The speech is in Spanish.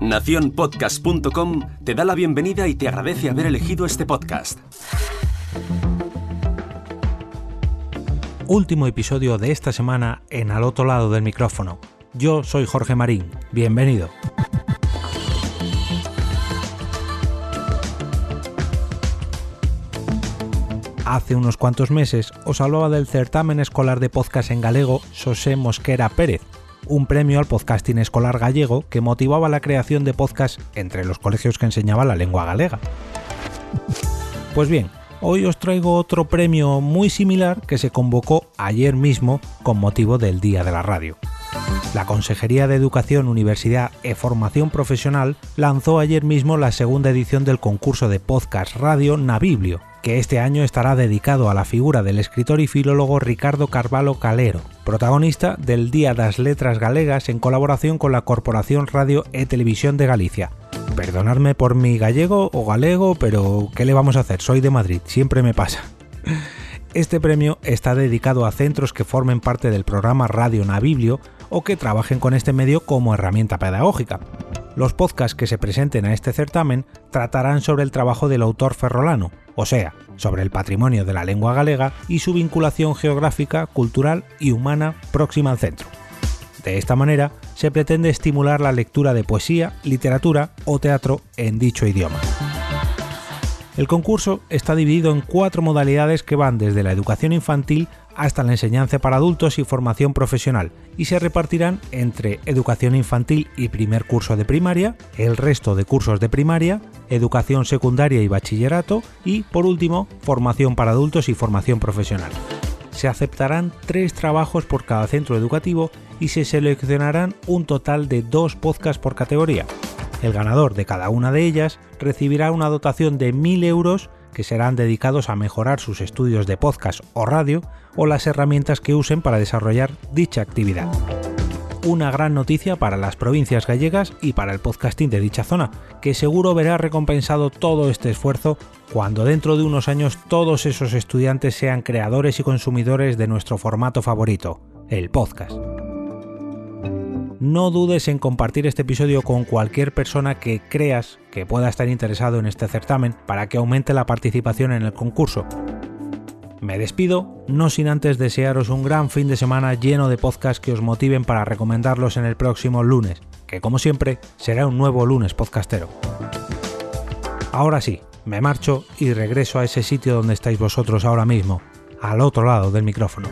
Naciónpodcast.com te da la bienvenida y te agradece haber elegido este podcast. Último episodio de esta semana en Al otro lado del micrófono. Yo soy Jorge Marín. Bienvenido. Hace unos cuantos meses os hablaba del certamen escolar de podcast en galego José Mosquera Pérez, un premio al podcasting escolar gallego que motivaba la creación de podcasts entre los colegios que enseñaban la lengua galega. Pues bien, hoy os traigo otro premio muy similar que se convocó ayer mismo con motivo del Día de la Radio. La Consejería de Educación, Universidad e Formación Profesional lanzó ayer mismo la segunda edición del concurso de podcast radio Nabiblio, que este año estará dedicado a la figura del escritor y filólogo Ricardo Carvalho Calero, protagonista del Día das Letras Galegas en colaboración con la Corporación Radio e Televisión de Galicia. Perdonadme por mi gallego o galego, pero ¿qué le vamos a hacer? Soy de Madrid, siempre me pasa. Este premio está dedicado a centros que formen parte del programa Radio Nabiblio o que trabajen con este medio como herramienta pedagógica. Los podcasts que se presenten a este certamen tratarán sobre el trabajo del autor ferrolano, o sea, sobre el patrimonio de la lengua galega y su vinculación geográfica, cultural y humana próxima al centro. De esta manera, se pretende estimular la lectura de poesía, literatura o teatro en dicho idioma. El concurso está dividido en cuatro modalidades que van desde la educación infantil hasta la enseñanza para adultos y formación profesional y se repartirán entre educación infantil y primer curso de primaria, el resto de cursos de primaria, educación secundaria y bachillerato y, por último, formación para adultos y formación profesional. Se aceptarán tres trabajos por cada centro educativo y se seleccionarán un total de dos podcasts por categoría. El ganador de cada una de ellas recibirá una dotación de 1.000 euros que serán dedicados a mejorar sus estudios de podcast o radio o las herramientas que usen para desarrollar dicha actividad. Una gran noticia para las provincias gallegas y para el podcasting de dicha zona, que seguro verá recompensado todo este esfuerzo cuando dentro de unos años todos esos estudiantes sean creadores y consumidores de nuestro formato favorito, el podcast no dudes en compartir este episodio con cualquier persona que creas que pueda estar interesado en este certamen para que aumente la participación en el concurso. Me despido, no sin antes desearos un gran fin de semana lleno de podcasts que os motiven para recomendarlos en el próximo lunes, que como siempre será un nuevo lunes podcastero. Ahora sí, me marcho y regreso a ese sitio donde estáis vosotros ahora mismo, al otro lado del micrófono.